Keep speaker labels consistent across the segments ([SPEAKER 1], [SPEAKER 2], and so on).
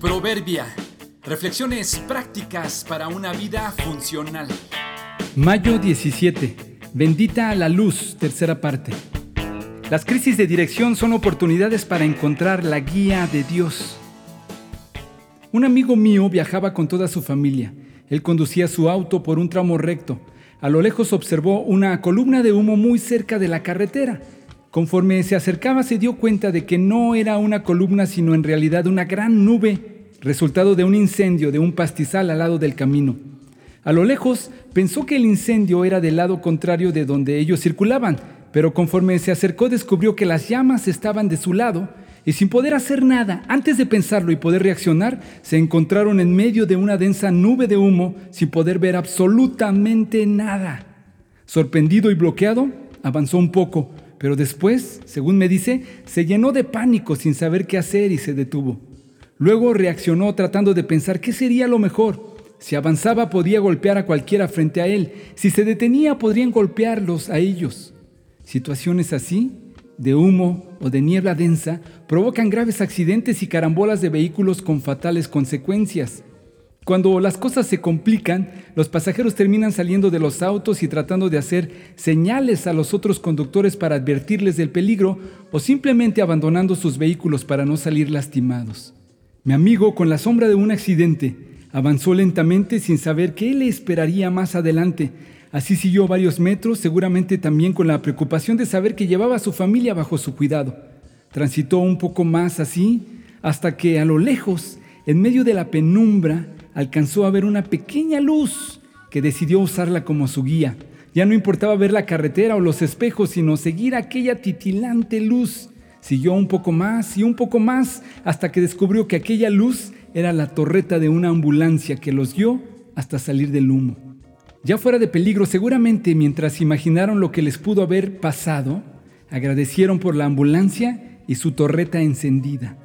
[SPEAKER 1] Proverbia. Reflexiones prácticas para una vida funcional.
[SPEAKER 2] Mayo 17. Bendita la luz, tercera parte. Las crisis de dirección son oportunidades para encontrar la guía de Dios. Un amigo mío viajaba con toda su familia. Él conducía su auto por un tramo recto. A lo lejos observó una columna de humo muy cerca de la carretera. Conforme se acercaba se dio cuenta de que no era una columna sino en realidad una gran nube, resultado de un incendio de un pastizal al lado del camino. A lo lejos pensó que el incendio era del lado contrario de donde ellos circulaban, pero conforme se acercó descubrió que las llamas estaban de su lado y sin poder hacer nada, antes de pensarlo y poder reaccionar, se encontraron en medio de una densa nube de humo sin poder ver absolutamente nada. Sorprendido y bloqueado, avanzó un poco, pero después, según me dice, se llenó de pánico sin saber qué hacer y se detuvo. Luego reaccionó tratando de pensar qué sería lo mejor. Si avanzaba podía golpear a cualquiera frente a él. Si se detenía podrían golpearlos a ellos. Situaciones así, de humo o de niebla densa, provocan graves accidentes y carambolas de vehículos con fatales consecuencias. Cuando las cosas se complican, los pasajeros terminan saliendo de los autos y tratando de hacer señales a los otros conductores para advertirles del peligro o simplemente abandonando sus vehículos para no salir lastimados. Mi amigo, con la sombra de un accidente, avanzó lentamente sin saber qué le esperaría más adelante. Así siguió varios metros, seguramente también con la preocupación de saber que llevaba a su familia bajo su cuidado. Transitó un poco más así hasta que a lo lejos, en medio de la penumbra, alcanzó a ver una pequeña luz que decidió usarla como su guía. Ya no importaba ver la carretera o los espejos, sino seguir aquella titilante luz. Siguió un poco más y un poco más hasta que descubrió que aquella luz era la torreta de una ambulancia que los guió hasta salir del humo. Ya fuera de peligro, seguramente mientras imaginaron lo que les pudo haber pasado, agradecieron por la ambulancia y su torreta encendida.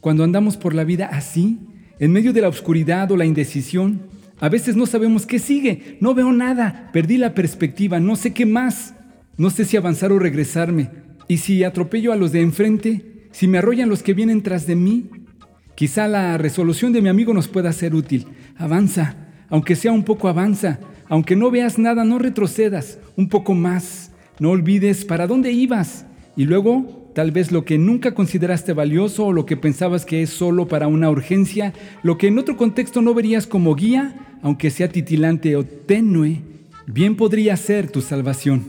[SPEAKER 2] Cuando andamos por la vida así, en medio de la oscuridad o la indecisión, a veces no sabemos qué sigue, no veo nada, perdí la perspectiva, no sé qué más, no sé si avanzar o regresarme, y si atropello a los de enfrente, si me arrollan los que vienen tras de mí. Quizá la resolución de mi amigo nos pueda ser útil. Avanza, aunque sea un poco avanza, aunque no veas nada, no retrocedas, un poco más, no olvides para dónde ibas, y luego tal vez lo que nunca consideraste valioso o lo que pensabas que es solo para una urgencia, lo que en otro contexto no verías como guía, aunque sea titilante o tenue, bien podría ser tu salvación.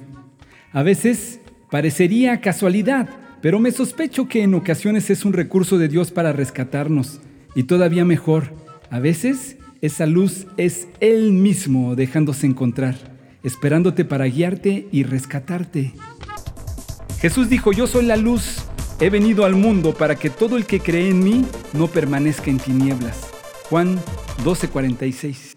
[SPEAKER 2] A veces parecería casualidad, pero me sospecho que en ocasiones es un recurso de Dios para rescatarnos. Y todavía mejor, a veces esa luz es Él mismo dejándose encontrar, esperándote para guiarte y rescatarte. Jesús dijo, yo soy la luz, he venido al mundo para que todo el que cree en mí no permanezca en tinieblas. Juan 12:46